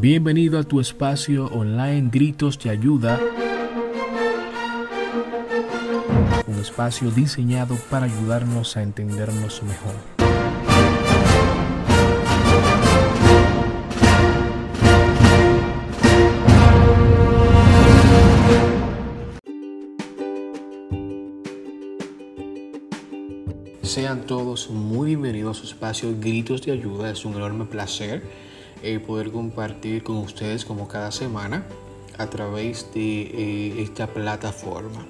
Bienvenido a tu espacio online Gritos de Ayuda. Un espacio diseñado para ayudarnos a entendernos mejor. Sean todos muy bienvenidos a su espacio Gritos de Ayuda. Es un enorme placer eh, poder compartir con ustedes como cada semana a través de eh, esta plataforma.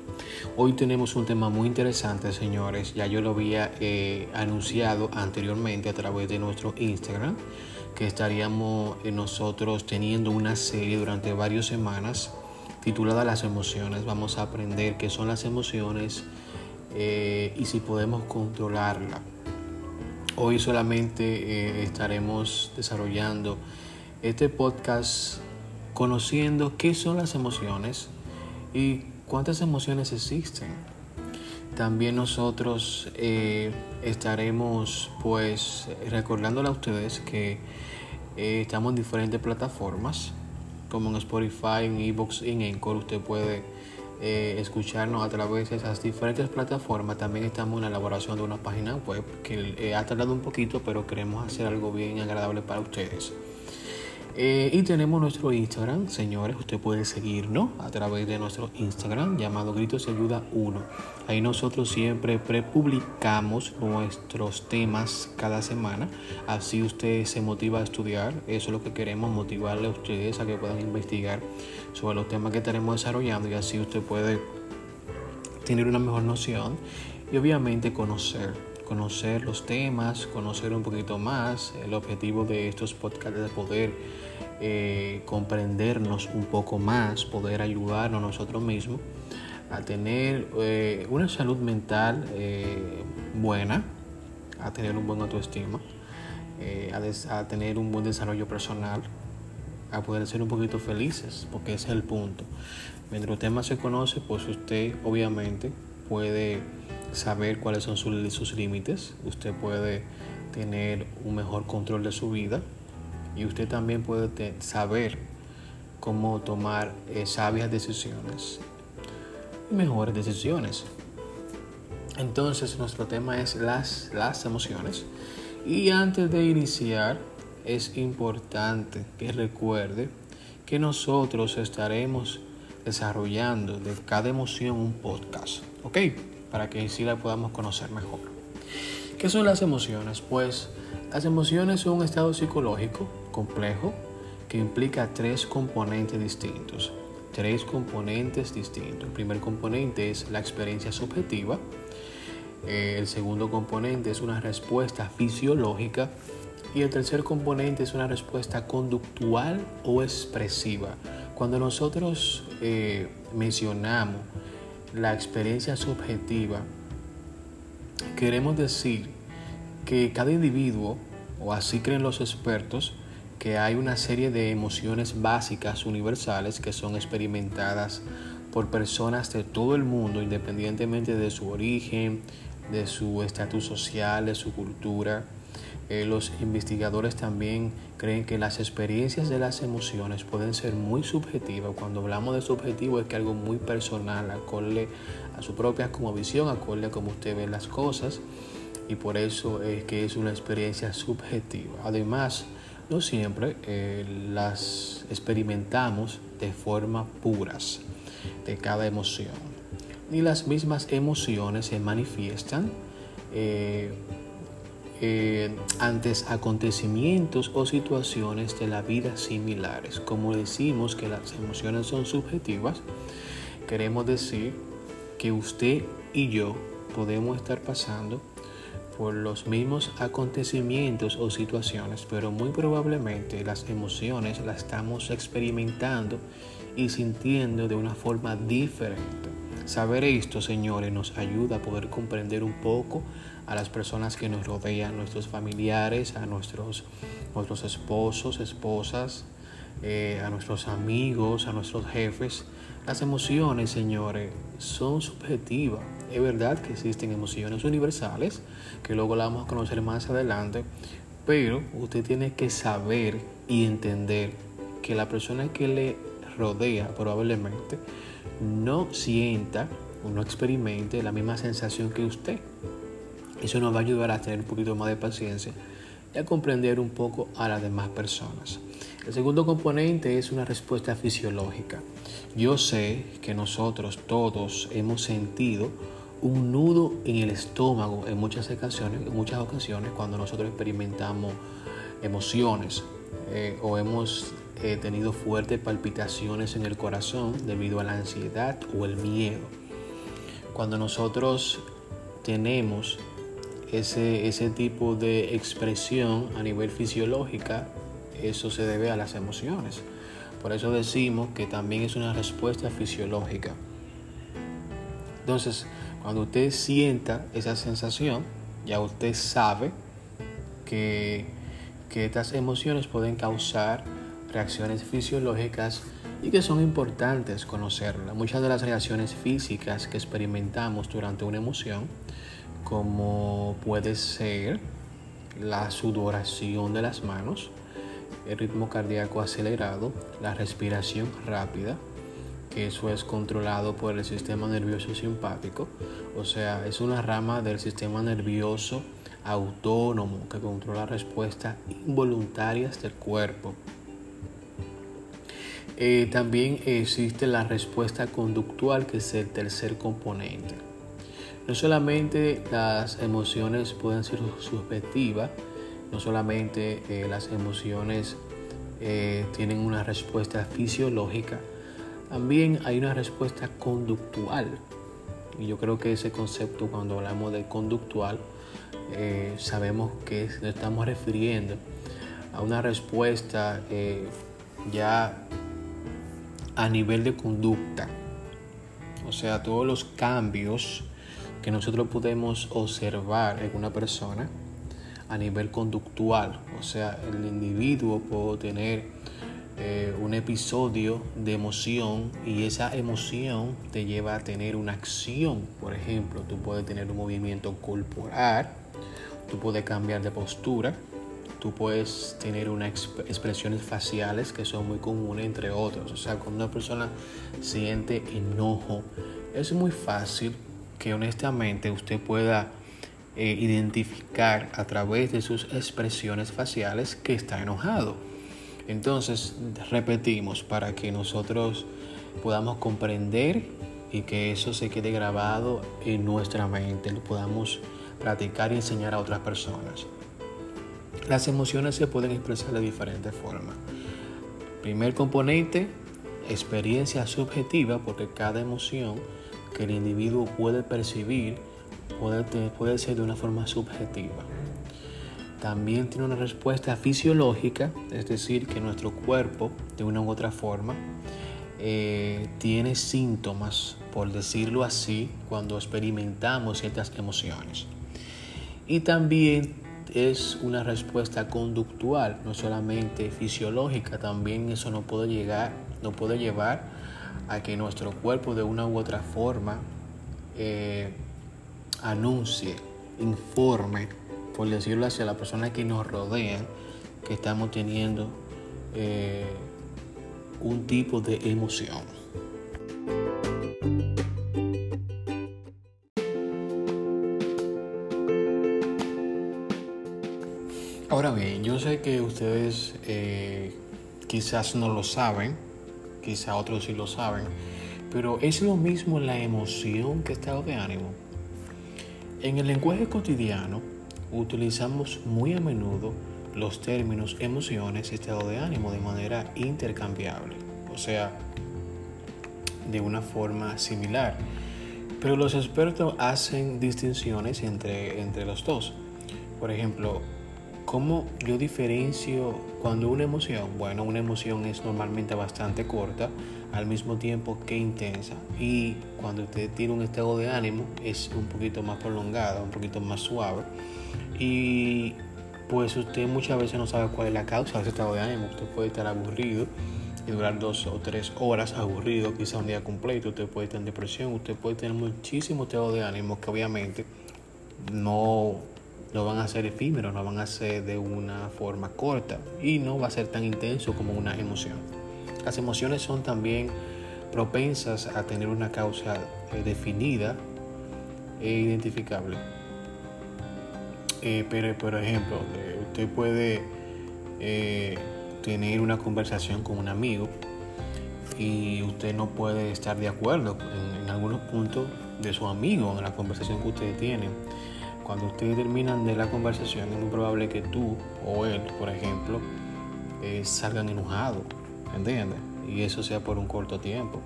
Hoy tenemos un tema muy interesante, señores. Ya yo lo había eh, anunciado anteriormente a través de nuestro Instagram, que estaríamos nosotros teniendo una serie durante varias semanas titulada Las emociones. Vamos a aprender qué son las emociones y si podemos controlarla. Hoy solamente eh, estaremos desarrollando este podcast conociendo qué son las emociones y cuántas emociones existen. También nosotros eh, estaremos pues recordándole a ustedes que eh, estamos en diferentes plataformas como en Spotify, en Evox, en Encore. Usted puede eh, escucharnos a través de esas diferentes plataformas. También estamos en la elaboración de una página web que eh, ha tardado un poquito, pero queremos hacer algo bien agradable para ustedes. Eh, y tenemos nuestro Instagram, señores, usted puede seguirnos a través de nuestro Instagram llamado Gritos de Ayuda 1. Ahí nosotros siempre prepublicamos nuestros temas cada semana, así usted se motiva a estudiar, eso es lo que queremos, motivarle a ustedes a que puedan investigar sobre los temas que estaremos desarrollando y así usted puede tener una mejor noción y obviamente conocer conocer los temas, conocer un poquito más. El objetivo de estos podcasts es poder eh, comprendernos un poco más, poder ayudarnos nosotros mismos a tener eh, una salud mental eh, buena, a tener un buen autoestima, a, tener un buen desarrollo personal, a poder ser un poquito felices, porque ese es el punto. Mientras usted más se conoce, pues usted obviamente puede saber cuáles son sus límites, usted puede tener un mejor control de su vida y usted también puede saber cómo tomar eh, sabias decisiones y mejores decisiones. Entonces nuestro tema es las, las emociones. Y antes de iniciar es importante que recuerde que nosotros estaremos desarrollando de cada emoción un podcast, ¿ok? Para que así la podamos conocer mejor. ¿Qué son las emociones? Pues las emociones son un estado psicológico complejo que implica tres componentes distintos. Tres componentes distintos. El primer componente es la experiencia subjetiva. Eh, el segundo componente es una respuesta fisiológica. Y el tercer componente es una respuesta conductual o expresiva. Cuando nosotros eh, mencionamos la experiencia subjetiva, queremos decir que cada individuo, o así creen los expertos, que hay una serie de emociones básicas universales que son experimentadas por personas de todo el mundo, independientemente de su origen, de su estatus social, de su cultura. Eh, los investigadores también creen que las experiencias de las emociones pueden ser muy subjetivas. Cuando hablamos de subjetivo es que algo muy personal, acorde a su propia visión, acorde a cómo usted ve las cosas y por eso es que es una experiencia subjetiva. Además, no siempre eh, las experimentamos de forma puras de cada emoción. Ni las mismas emociones se manifiestan eh, eh, ante acontecimientos o situaciones de la vida similares. Como decimos que las emociones son subjetivas, queremos decir que usted y yo podemos estar pasando por los mismos acontecimientos o situaciones, pero muy probablemente las emociones las estamos experimentando y sintiendo de una forma diferente. Saber esto, señores, nos ayuda a poder comprender un poco a las personas que nos rodean, nuestros familiares, a nuestros, nuestros esposos, esposas, eh, a nuestros amigos, a nuestros jefes. Las emociones, señores, son subjetivas. Es verdad que existen emociones universales, que luego la vamos a conocer más adelante, pero usted tiene que saber y entender que la persona que le rodea probablemente no sienta o no experimente la misma sensación que usted. Eso nos va a ayudar a tener un poquito más de paciencia y a comprender un poco a las demás personas. El segundo componente es una respuesta fisiológica. Yo sé que nosotros todos hemos sentido un nudo en el estómago en muchas ocasiones, en muchas ocasiones cuando nosotros experimentamos emociones eh, o hemos eh, tenido fuertes palpitaciones en el corazón debido a la ansiedad o el miedo. Cuando nosotros tenemos ese, ese tipo de expresión a nivel fisiológica, eso se debe a las emociones. Por eso decimos que también es una respuesta fisiológica. Entonces, cuando usted sienta esa sensación, ya usted sabe que, que estas emociones pueden causar reacciones fisiológicas y que son importantes conocerlas. Muchas de las reacciones físicas que experimentamos durante una emoción, como puede ser la sudoración de las manos, el ritmo cardíaco acelerado, la respiración rápida, que eso es controlado por el sistema nervioso simpático, o sea, es una rama del sistema nervioso autónomo que controla respuestas involuntarias del cuerpo. Eh, también existe la respuesta conductual, que es el tercer componente. No solamente las emociones pueden ser subjetivas, no solamente eh, las emociones eh, tienen una respuesta fisiológica, también hay una respuesta conductual. Y yo creo que ese concepto cuando hablamos de conductual, eh, sabemos que nos estamos refiriendo a una respuesta ya a nivel de conducta. O sea, todos los cambios que nosotros podemos observar en una persona a nivel conductual. O sea, el individuo puede tener eh, un episodio de emoción y esa emoción te lleva a tener una acción. Por ejemplo, tú puedes tener un movimiento corporal, tú puedes cambiar de postura, tú puedes tener unas expresiones faciales que son muy comunes entre otros. O sea, cuando una persona siente enojo, es muy fácil que honestamente usted pueda eh, identificar a través de sus expresiones faciales que está enojado. Entonces, repetimos para que nosotros podamos comprender y que eso se quede grabado en nuestra mente, lo podamos practicar y enseñar a otras personas. Las emociones se pueden expresar de diferentes formas. Primer componente, experiencia subjetiva, porque cada emoción que el individuo puede percibir puede, puede ser de una forma subjetiva. También tiene una respuesta fisiológica, es decir, que nuestro cuerpo, de una u otra forma, eh, tiene síntomas, por decirlo así, cuando experimentamos ciertas emociones. Y también es una respuesta conductual, no solamente fisiológica, también eso no puede llegar, no puede llevar a que nuestro cuerpo de una u otra forma eh, anuncie, informe, por decirlo así, a la persona que nos rodean que estamos teniendo eh, un tipo de emoción. Ahora bien, yo sé que ustedes eh, quizás no lo saben, quizás otros sí lo saben, pero es lo mismo la emoción que estado de ánimo. En el lenguaje cotidiano utilizamos muy a menudo los términos emociones y estado de ánimo de manera intercambiable, o sea, de una forma similar. Pero los expertos hacen distinciones entre, entre los dos. Por ejemplo, ¿cómo yo diferencio cuando una emoción? Bueno, una emoción es normalmente bastante corta, al mismo tiempo que intensa. Y cuando usted tiene un estado de ánimo es un poquito más prolongado, un poquito más suave. Y pues usted muchas veces no sabe cuál es la causa de ese estado de ánimo. Usted puede estar aburrido y durar dos o tres horas aburrido, quizá un día completo. Usted puede estar en depresión, usted puede tener muchísimo estado de ánimo que obviamente no, no van a ser efímeros, no van a ser de una forma corta y no va a ser tan intenso como una emoción. las emociones son también propensas a tener una causa eh, definida e identificable. Eh, pero, por ejemplo, eh, usted puede tener una conversación con un amigo y usted no puede estar de acuerdo en, en algunos puntos de su amigo en la conversación que ustedes tienen. Cuando ustedes terminan de la conversación es muy probable que tú o él, por ejemplo, salgan enojados, ¿entiendes? Y eso sea por un corto tiempo.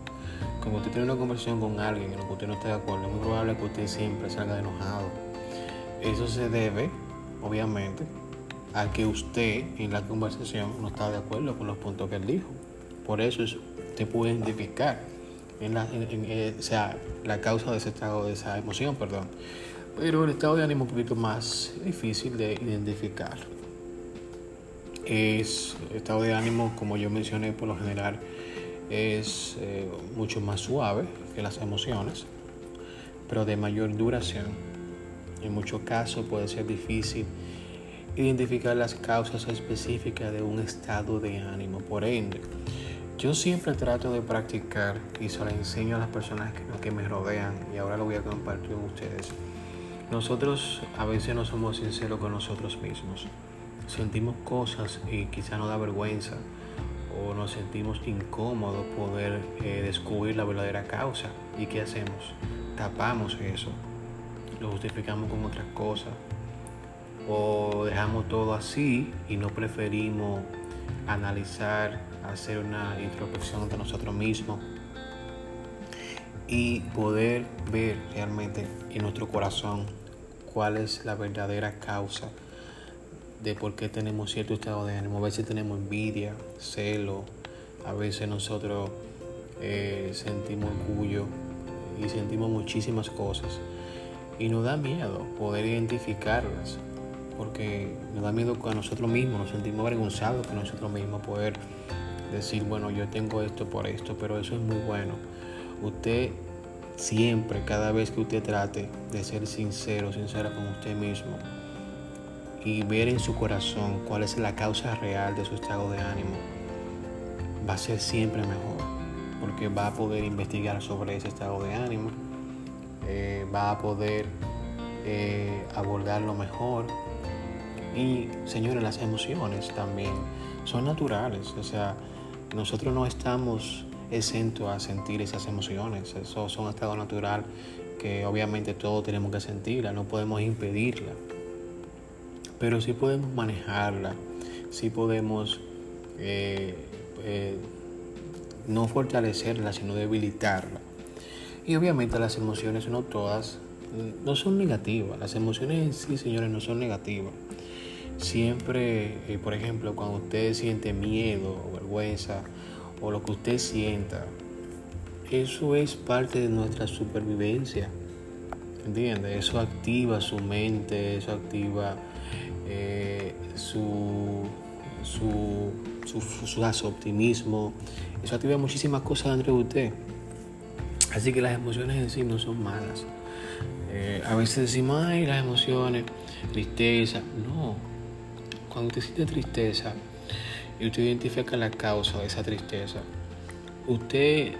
Como usted tiene una conversación con alguien en lo que usted no esté de acuerdo, es muy probable que usted siempre salga enojado. Eso se debe, obviamente, a que usted en la conversación no está de acuerdo con los puntos que él dijo. Por eso usted puede identificar en la, eh, sea, la causa de ese estado, de esa emoción, perdón. Pero el estado de ánimo es un poquito más difícil de identificar es estado de ánimo, como yo mencioné, por lo general es eh, mucho más suave que las emociones, pero de mayor duración. En muchos casos puede ser difícil identificar las causas específicas de un estado de ánimo. Por ende, yo siempre trato de practicar y se lo enseño a las personas que me rodean y ahora lo voy a compartir con ustedes. Nosotros a veces no somos sinceros con nosotros mismos sentimos cosas y quizá nos da vergüenza o nos sentimos incómodos poder eh, descubrir la verdadera causa. ¿Y qué hacemos? Tapamos eso, lo justificamos con otras cosas o dejamos todo así y no preferimos analizar, hacer una introspección de nosotros mismos y poder ver realmente en nuestro corazón cuál es la verdadera causa de por qué tenemos cierto estado de ánimo. A veces tenemos envidia, celo, a veces nosotros eh, sentimos orgullo y sentimos muchísimas cosas. Y nos da miedo poder identificarlas, porque nos da miedo a nosotros mismos, nos sentimos avergonzados con nosotros mismos poder decir, bueno, yo tengo esto por esto, pero eso es muy bueno. Usted siempre, cada vez que usted trate de ser sincero, sincera con usted mismo, y ver en su corazón cuál es la causa real de su estado de ánimo, va a ser siempre mejor, porque va a poder investigar sobre ese estado de ánimo, eh, va a poder eh, abordarlo mejor. Y señores, las emociones también son naturales, o sea, nosotros no estamos exentos a sentir esas emociones, eso son estado natural que obviamente todos tenemos que sentirla, no podemos impedirla pero sí podemos manejarla, sí podemos eh, eh, no fortalecerla, sino debilitarla. Y obviamente las emociones no todas, no son negativas, las emociones en sí, señores, no son negativas. Siempre, eh, por ejemplo, cuando usted siente miedo vergüenza o lo que usted sienta, eso es parte de nuestra supervivencia. ¿Entiende? Eso activa su mente, eso activa eh, su, su, su, optimismo. Eso activa muchísimas cosas dentro de usted. Así que las emociones en sí no son malas. Eh, a veces decimos, ay, las emociones, tristeza. No. Cuando usted siente tristeza y usted identifica la causa de esa tristeza, usted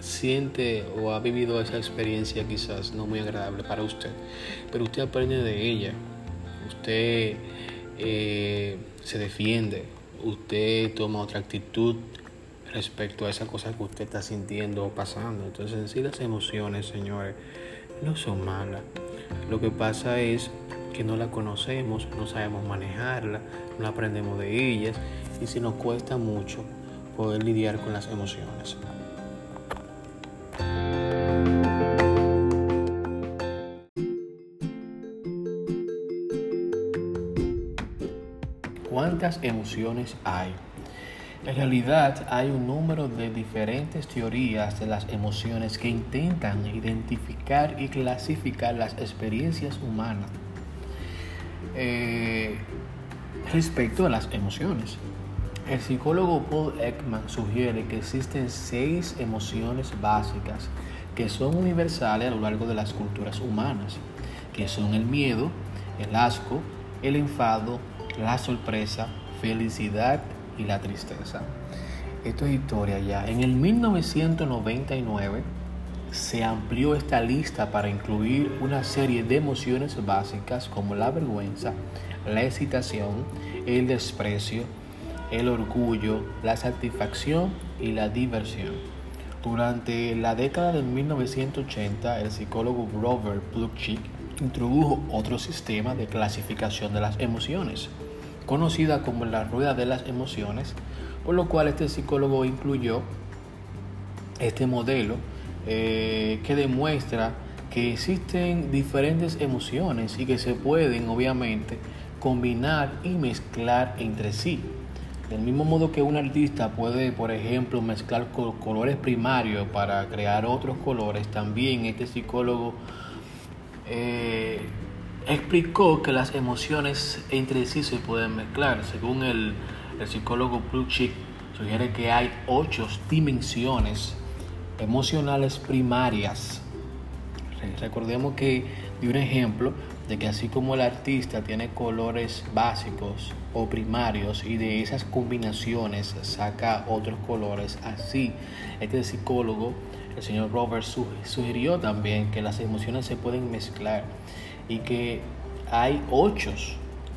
siente o ha vivido esa experiencia quizás no muy agradable para usted, pero usted aprende de ella usted eh, se defiende, usted toma otra actitud respecto a esa cosa que usted está sintiendo o pasando. Entonces, en sí las emociones, señores, no son malas. Lo que pasa es que no la conocemos, no sabemos manejarla, no aprendemos de ellas y si nos cuesta mucho poder lidiar con las emociones. ¿Cuántas emociones hay? En realidad hay un número de diferentes teorías de las emociones que intentan identificar y clasificar las experiencias humanas eh, respecto a las emociones. El psicólogo Paul Ekman sugiere que existen seis emociones básicas que son universales a lo largo de las culturas humanas, que son el miedo, el asco, el enfado, la sorpresa, felicidad y la tristeza. Esto es historia ya. En el 1999 se amplió esta lista para incluir una serie de emociones básicas como la vergüenza, la excitación, el desprecio, el orgullo, la satisfacción y la diversión. Durante la década de 1980, el psicólogo Robert Plutchik introdujo otro sistema de clasificación de las emociones, conocida como la rueda de las emociones, por lo cual este psicólogo incluyó este modelo eh, que demuestra que existen diferentes emociones y que se pueden obviamente combinar y mezclar entre sí. Del mismo modo que un artista puede, por ejemplo, mezclar colores primarios para crear otros colores, también este psicólogo eh, explicó que las emociones entre sí se pueden mezclar. Según el, psicólogo Plutchik, sugiere que hay ocho dimensiones emocionales primarias. Recordemos que de un ejemplo de que así como el artista tiene colores básicos o primarios y de esas combinaciones saca otros colores, así este psicólogo, el señor Roberts, sugirió también que las emociones se pueden mezclar y que hay ocho,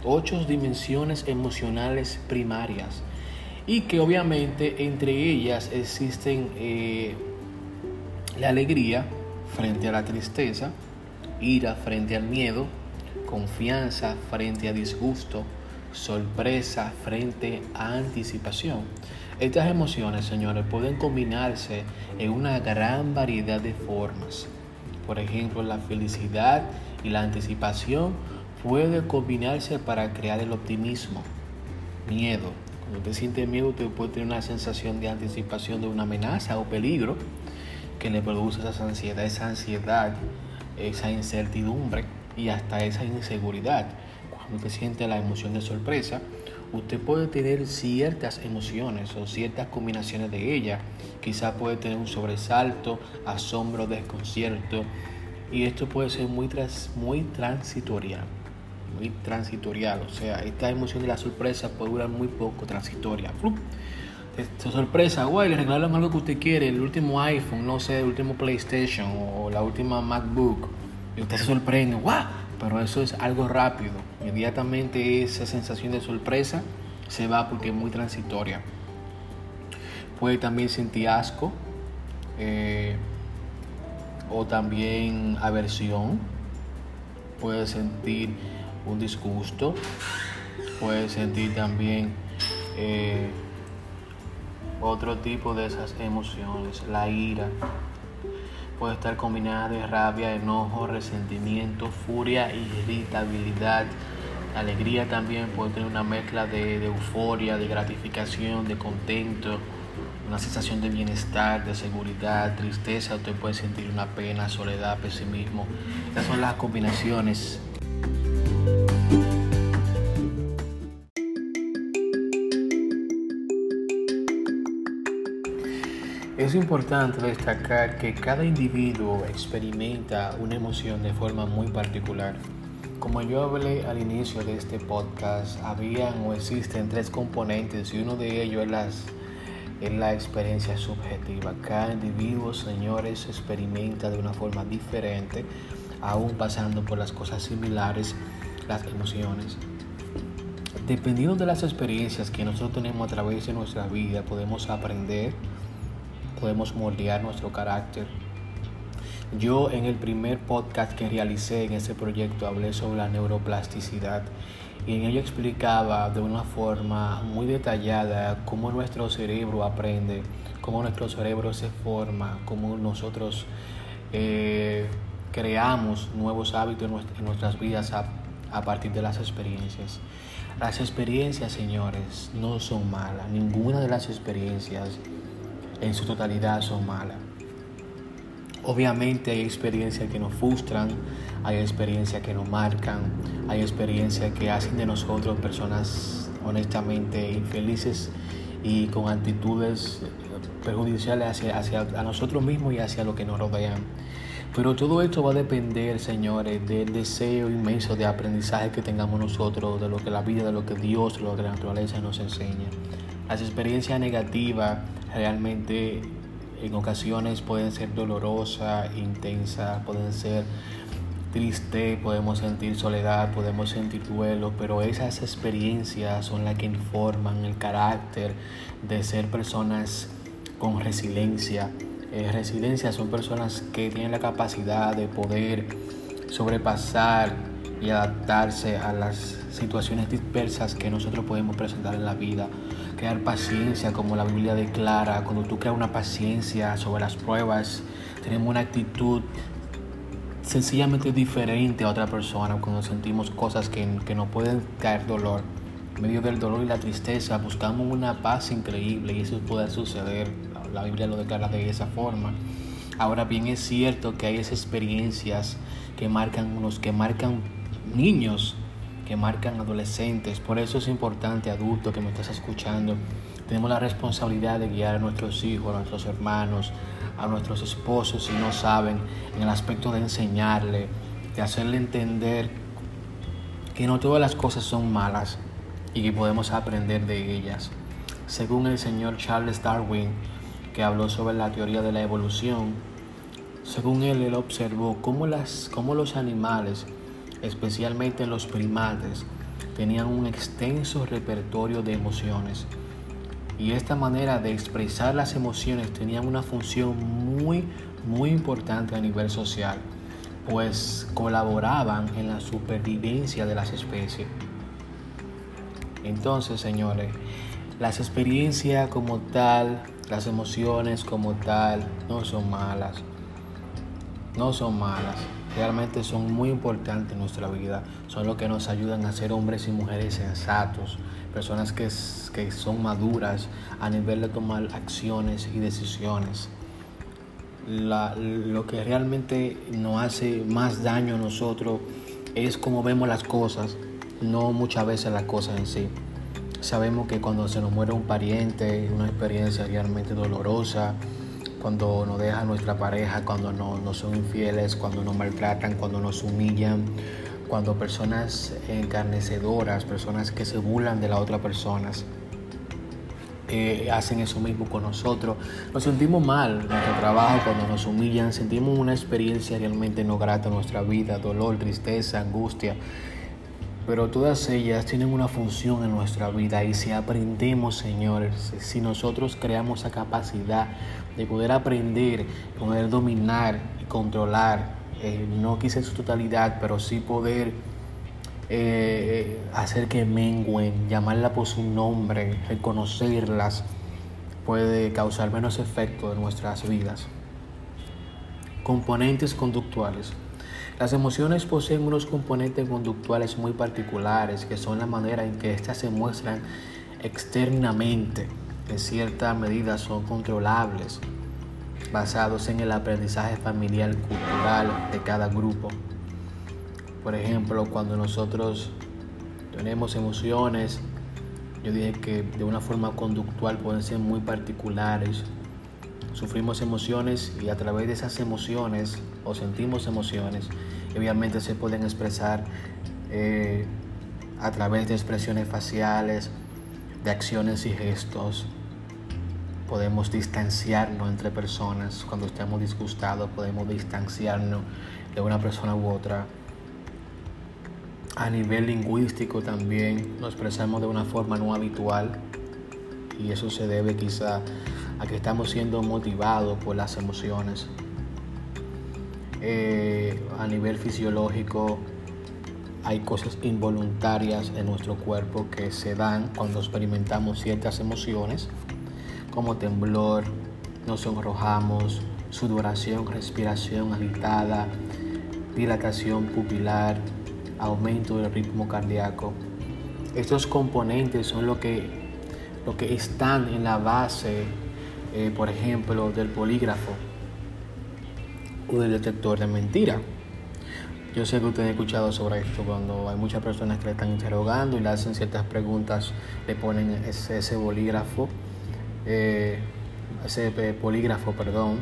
ocho dimensiones emocionales primarias y que obviamente entre ellas existen eh, la alegría frente a la tristeza, ira frente al miedo, confianza frente a disgusto, sorpresa frente a anticipación. Estas emociones, señores, pueden combinarse en una gran variedad de formas. Por ejemplo, la felicidad y la anticipación puede combinarse para crear el optimismo. Miedo. Cuando usted siente miedo, usted puede tener una sensación de anticipación de una amenaza o peligro que le produce esa ansiedad, esa ansiedad, esa incertidumbre y hasta esa inseguridad. Cuando usted siente la emoción de sorpresa, usted puede tener ciertas emociones o ciertas combinaciones de ellas. Quizá puede tener un sobresalto, asombro, desconcierto. Y esto puede ser muy, muy transitorial. Muy transitorial. O sea, esta emoción de la sorpresa puede durar muy poco, transitoria. Esta sorpresa, guay, le regalaron algo que usted quiere, el último iPhone, no sé, el último PlayStation o la última MacBook. Y se sorprende, guau, pero eso es algo rápido. Inmediatamente esa sensación de sorpresa se va porque es muy transitoria. Puede también sentir asco eh, o también aversión. Puede sentir un disgusto. Puede sentir también eh, otro tipo de esas emociones, la ira. Puede estar combinada de rabia, enojo, resentimiento, furia, irritabilidad. alegría también puede tener una mezcla de, euforia, de gratificación, de contento, una sensación de bienestar, de seguridad, tristeza. Usted puede sentir una pena, soledad, pesimismo. Estas son las combinaciones Es importante destacar que cada individuo experimenta una emoción de forma muy particular. Como yo hablé al inicio de este podcast, habían o existen tres componentes y uno de ellos es, la experiencia subjetiva. Cada individuo, señores, experimenta de una forma diferente, aún pasando por las cosas similares, las emociones. Dependiendo de las experiencias que nosotros tenemos a través de nuestra vida, podemos aprender podemos moldear nuestro carácter. Yo en el primer podcast que realicé en ese proyecto hablé sobre la neuroplasticidad y en ello explicaba de una forma muy detallada cómo nuestro cerebro aprende, cómo nuestro cerebro se forma, cómo nosotros eh, creamos nuevos hábitos en nuestras vidas a, a partir de las experiencias. Las experiencias, señores, no son malas. Ninguna de las experiencias en su totalidad son malas. Obviamente hay experiencias que nos frustran, hay experiencias que nos marcan, hay experiencias que hacen de nosotros personas honestamente infelices y con actitudes perjudiciales hacia, hacia a nosotros mismos y hacia lo que nos rodean. Pero todo esto va a depender, señores, del deseo inmenso de aprendizaje que tengamos nosotros, de lo que la vida, de lo que Dios, de lo que la naturaleza nos enseña. Las experiencias negativas realmente en ocasiones pueden ser dolorosas, intensas, pueden ser triste, podemos sentir soledad, podemos sentir duelo, pero esas experiencias son las que informan el carácter de ser personas con resiliencia. Eh, resiliencia son personas que tienen la capacidad de poder sobrepasar y adaptarse a las situaciones dispersas que nosotros podemos presentar en la vida. Crear paciencia, como la Biblia declara, cuando tú creas una paciencia sobre las pruebas, tenemos una actitud sencillamente diferente a otra persona cuando sentimos cosas que, que nos pueden caer dolor. En medio del dolor y la tristeza buscamos una paz increíble y eso puede suceder. La Biblia lo declara de esa forma. Ahora bien es cierto que hay esas experiencias que marcan unos que marcan niños, que marcan adolescentes. Por eso es importante, adulto que me estás escuchando, tenemos la responsabilidad de guiar a nuestros hijos, a nuestros hermanos, a nuestros esposos si no saben, en el aspecto de enseñarle, de hacerle entender que no todas las cosas son malas y que podemos aprender de ellas. Según el señor Charles Darwin, que habló sobre la teoría de la evolución, según él, él observó cómo, las, cómo los animales, especialmente los primates, tenían un extenso repertorio de emociones y esta manera de expresar las emociones tenía una función muy, muy importante a nivel social, pues colaboraban en la supervivencia de las especies. Entonces, señores, las experiencias como tal, las emociones como tal, no son malas. No son malas. Realmente son muy importantes en nuestra vida. Son lo que nos ayudan a ser hombres y mujeres sensatos, personas que, que son maduras a nivel de tomar acciones y decisiones. lo que realmente nos hace más daño a nosotros es cómo vemos las cosas, no muchas veces las cosas en sí. Sabemos que cuando se nos muere un pariente una experiencia realmente dolorosa, cuando nos deja nuestra pareja, cuando no, nos son infieles, cuando nos maltratan, cuando nos humillan, cuando personas encarnecedoras, personas que se burlan de la otra persona, eh, hacen eso mismo con nosotros. Nos sentimos mal en nuestro trabajo cuando nos humillan, sentimos una experiencia realmente no grata en nuestra vida, dolor, tristeza, angustia. Pero todas ellas tienen una función en nuestra vida y si aprendemos, señores, si nosotros creamos esa capacidad de poder aprender, poder dominar y controlar eh, no quise su totalidad, pero sí poder eh, hacer que menguen, llamarla por su nombre, reconocerlas, puede causar menos efecto en nuestras vidas. Componentes conductuales. Las emociones poseen unos componentes conductuales muy particulares que son la manera en que éstas se muestran externamente. En cierta medida son controlables basados en el aprendizaje familiar cultural de cada grupo. Por ejemplo, cuando nosotros tenemos emociones, yo dije que de una forma conductual pueden ser muy particulares. Sufrimos emociones y a través de esas emociones o sentimos emociones, obviamente se pueden expresar eh, a través de expresiones faciales, de acciones y gestos, podemos distanciarnos entre personas. Cuando estemos disgustados podemos distanciarnos de una persona u otra. A nivel lingüístico también nos expresamos de una forma no habitual y eso se debe quizá a que estamos siendo motivados por las emociones. Eh, a nivel fisiológico hay cosas involuntarias en nuestro cuerpo que se dan cuando experimentamos ciertas emociones como temblor, nos sonrojamos, sudoración, respiración agitada, dilatación pupilar, aumento del ritmo cardíaco. Estos componentes son lo que, lo que están en la base, eh, por ejemplo, del polígrafo o del detector de mentira. Yo sé que ustedes han escuchado sobre esto cuando hay muchas personas que le están interrogando y le hacen ciertas preguntas, le ponen ese, bolígrafo eh, ese polígrafo, perdón,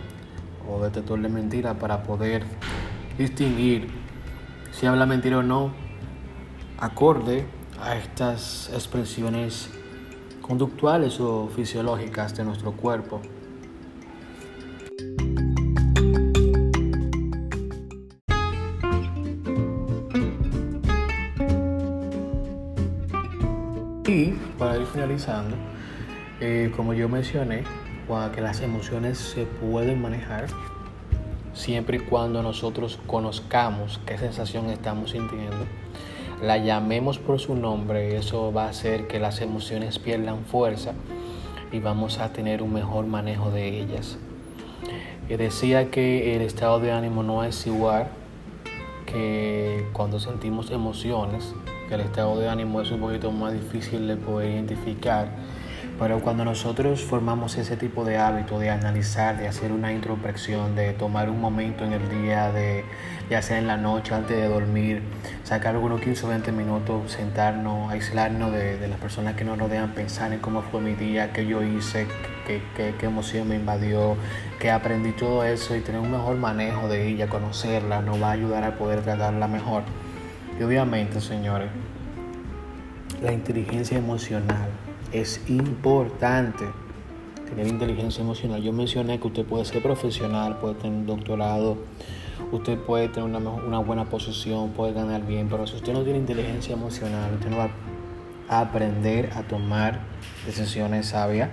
o detector de mentira para poder distinguir si habla mentira o no, acorde a estas expresiones conductuales o fisiológicas de nuestro cuerpo. Y para ir finalizando, eh, como yo mencioné, que las emociones se pueden manejar siempre y cuando nosotros conozcamos qué sensación estamos sintiendo, la llamemos por su nombre, eso va a hacer que las emociones pierdan fuerza y vamos a tener un mejor manejo de ellas. Decía que el estado de ánimo no es igual que cuando sentimos emociones, que el estado de ánimo es un poquito más difícil de poder identificar pero cuando nosotros formamos ese tipo de hábito de analizar, de hacer una introspección, de tomar un momento en el día, de ya sea en la noche antes de dormir, sacar algunos 15 o 20 minutos, sentarnos, aislarnos de, las personas que nos rodean, pensar en cómo fue mi día, qué yo hice, qué, qué emoción me invadió, qué aprendí todo eso y tener un mejor manejo de ella, conocerla, nos va a ayudar a poder tratarla mejor. Y obviamente, señores, la inteligencia emocional es importante tener inteligencia emocional. Yo mencioné que usted puede ser profesional, puede tener un doctorado, usted puede tener una, buena posición, puede ganar bien, pero si usted no tiene inteligencia emocional, usted no va a aprender a tomar decisiones sabias.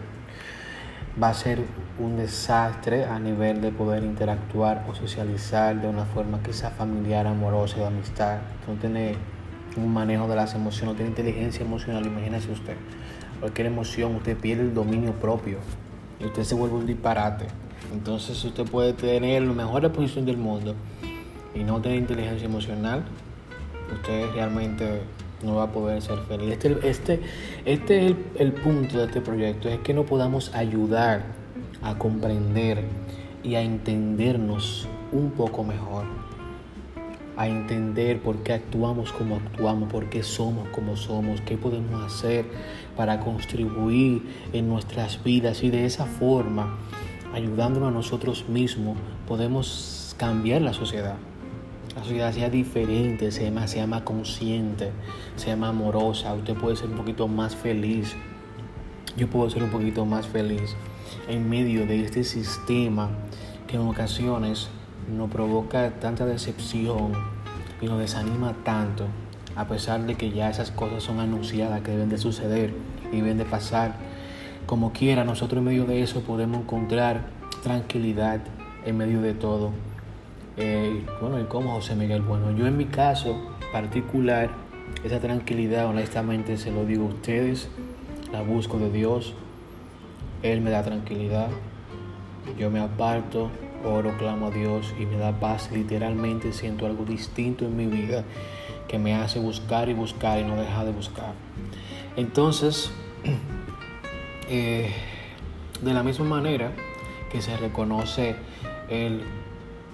Va a ser un desastre a nivel de poder interactuar o socializar de una forma quizá familiar, amorosa, de amistad. No tiene un manejo de las emociones, no tiene inteligencia emocional, imagínese usted cualquier emoción, usted pierde el dominio propio y usted se vuelve un disparate. Entonces usted puede tener la mejor posición del mundo y no tener inteligencia emocional, usted realmente no va a poder ser feliz. Este, este, este es el, el punto de este proyecto, es que no podamos ayudar a comprender y a entendernos un poco mejor a entender por qué actuamos como actuamos, por qué somos como somos, qué podemos hacer para contribuir en nuestras vidas. Y de esa forma, ayudándonos a nosotros mismos, podemos cambiar la sociedad. La sociedad sea diferente, sea más, sea más consciente, sea más amorosa, usted puede ser un poquito más feliz, yo puedo ser un poquito más feliz en medio de este sistema que en ocasiones nos provoca tanta decepción y nos desanima tanto, a pesar de que ya esas cosas son anunciadas que deben de suceder y deben de pasar. Como quiera, nosotros en medio de eso podemos encontrar tranquilidad en medio de todo. Eh, bueno, ¿y cómo José Miguel? Bueno, yo en mi caso particular, esa tranquilidad, honestamente se lo digo a ustedes, la busco de Dios, Él me da tranquilidad, yo me aparto oro, clamo a Dios y me da paz. Literalmente siento algo distinto en mi vida que me hace buscar y buscar y no dejar de buscar. Entonces, eh, de la misma manera que se reconoce el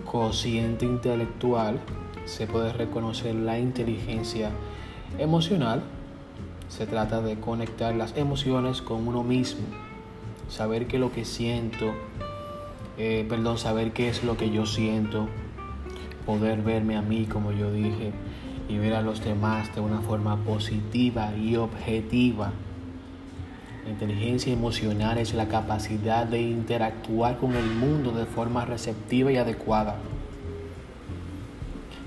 cociente intelectual, se puede reconocer la inteligencia emocional. Se trata de conectar las emociones con uno mismo, saber que lo que siento eh, perdón, saber qué es lo que yo siento, poder verme a mí como yo dije y ver a los demás de una forma positiva y objetiva. La inteligencia emocional es la capacidad de interactuar con el mundo de forma receptiva y adecuada.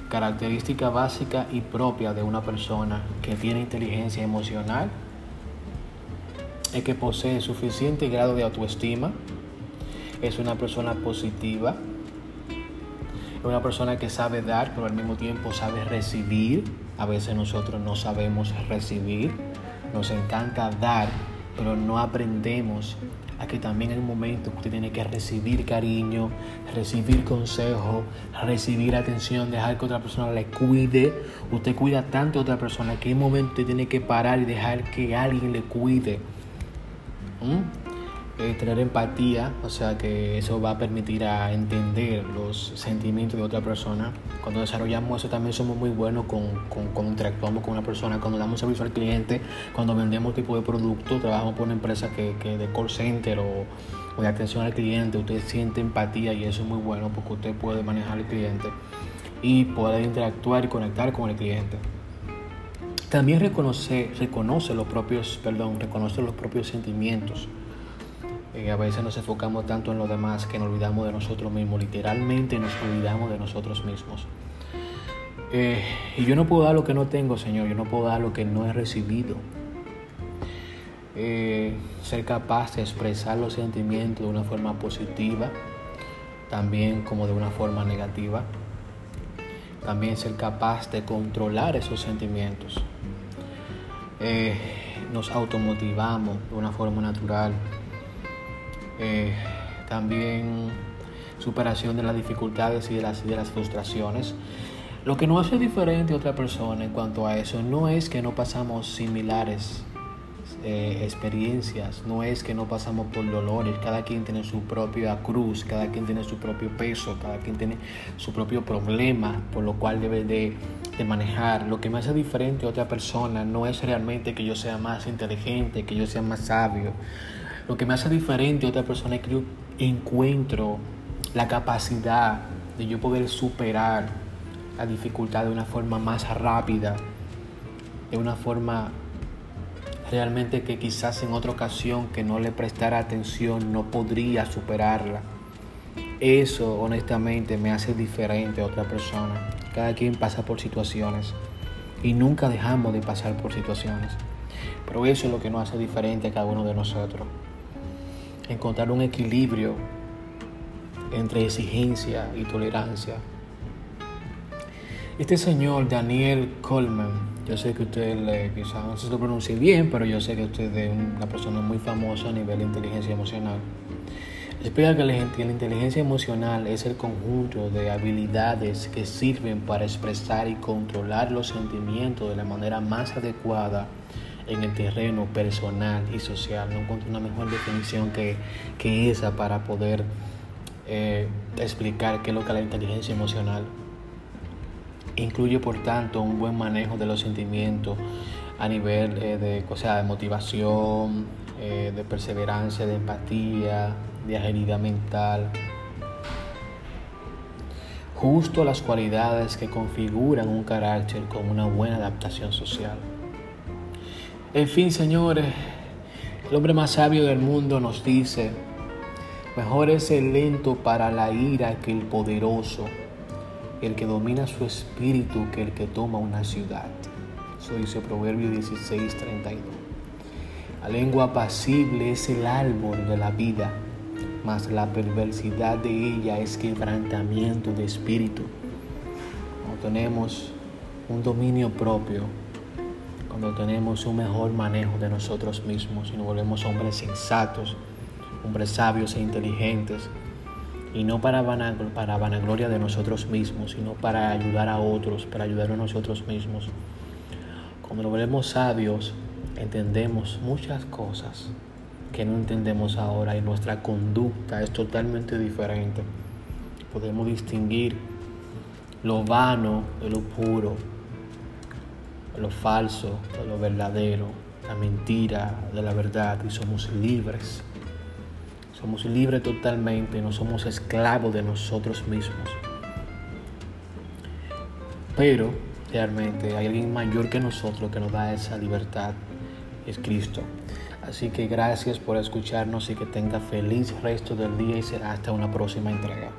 Característica básica y propia de una persona que tiene inteligencia emocional es que posee suficiente grado de autoestima, es una persona positiva, es una persona que sabe dar, pero al mismo tiempo sabe recibir. A veces nosotros no sabemos recibir, nos encanta dar, pero no aprendemos a que también hay un momento que usted tiene que recibir cariño, recibir consejo, recibir atención, dejar que otra persona le cuide. Usted cuida tanto a otra persona que hay momento usted tiene que parar y dejar que alguien le cuide. ¿Mm? Eh, tener empatía, o sea que eso va a permitir a entender los sentimientos de otra persona. Cuando desarrollamos eso también somos muy buenos con, con, cuando interactuamos con una persona, cuando damos servicio al cliente, cuando vendemos tipo de producto, trabajamos por una empresa que, que de call center o, de atención al cliente, usted siente empatía y eso es muy bueno porque usted puede manejar al cliente y poder interactuar y conectar con el cliente. También reconoce, reconoce los propios, perdón, reconoce los propios sentimientos. Eh, a veces nos enfocamos tanto en los demás que nos olvidamos de nosotros mismos. Literalmente nos olvidamos de nosotros mismos. Eh, y yo no puedo dar lo que no tengo, Señor. Yo no puedo dar lo que no he recibido. Eh, ser capaz de expresar los sentimientos de una forma positiva, también como de una forma negativa. También ser capaz de controlar esos sentimientos. Eh, nos automotivamos de una forma natural. Eh, también superación de las dificultades y de las, de las frustraciones. Lo que nos hace diferente a otra persona en cuanto a eso no es que no pasamos similares eh, experiencias, no es que no pasamos por dolores, cada quien tiene su propia cruz, cada quien tiene su propio peso, cada quien tiene su propio problema por lo cual debe de, manejar. Lo que me hace diferente a otra persona no es realmente que yo sea más inteligente, que yo sea más sabio. Lo que me hace diferente a otra persona es que yo encuentro la capacidad de yo poder superar la dificultad de una forma más rápida, de una forma realmente que quizás en otra ocasión que no le prestara atención no podría superarla. Eso honestamente me hace diferente a otra persona. Cada quien pasa por situaciones y nunca dejamos de pasar por situaciones. Pero eso es lo que nos hace diferente a cada uno de nosotros. Encontrar un equilibrio entre exigencia y tolerancia. Este señor Daniel Coleman yo sé que usted le, quizás no se lo pronuncie bien, pero yo sé que usted es una persona muy famosa a nivel de inteligencia emocional. Explica que la inteligencia emocional es el conjunto de habilidades que sirven para expresar y controlar los sentimientos de la manera más adecuada en el terreno personal y social. No encuentro una mejor definición que, esa para poder eh, explicar qué es lo que es la inteligencia emocional. Incluye, por tanto, un buen manejo de los sentimientos a nivel eh, de, o sea, de motivación, eh, de perseverancia, de empatía, de agilidad mental. Justo las cualidades que configuran un carácter con una buena adaptación social. En fin, señores, el hombre más sabio del mundo nos dice, mejor es el lento para la ira que el poderoso el que domina su espíritu que el que toma una ciudad. Eso dice Proverbio 16, 32. La lengua apacible es el árbol de la vida, mas la perversidad de ella es quebrantamiento de espíritu. Cuando tenemos un dominio propio, cuando tenemos un mejor manejo de nosotros mismos y nos volvemos hombres sensatos, hombres sabios e inteligentes, y no para, vanagloria de nosotros mismos, sino para ayudar a otros, para ayudar a nosotros mismos. Cuando nos volvemos sabios, entendemos muchas cosas que no entendemos ahora y nuestra conducta es totalmente diferente. Podemos distinguir lo vano de lo puro, lo falso de lo verdadero, la mentira de la verdad y somos libres. Somos libres totalmente, no somos esclavos de nosotros mismos. Pero realmente hay alguien mayor que nosotros que nos da esa libertad, es Cristo. Así que gracias por escucharnos y que tenga feliz resto del día y será hasta una próxima entrega.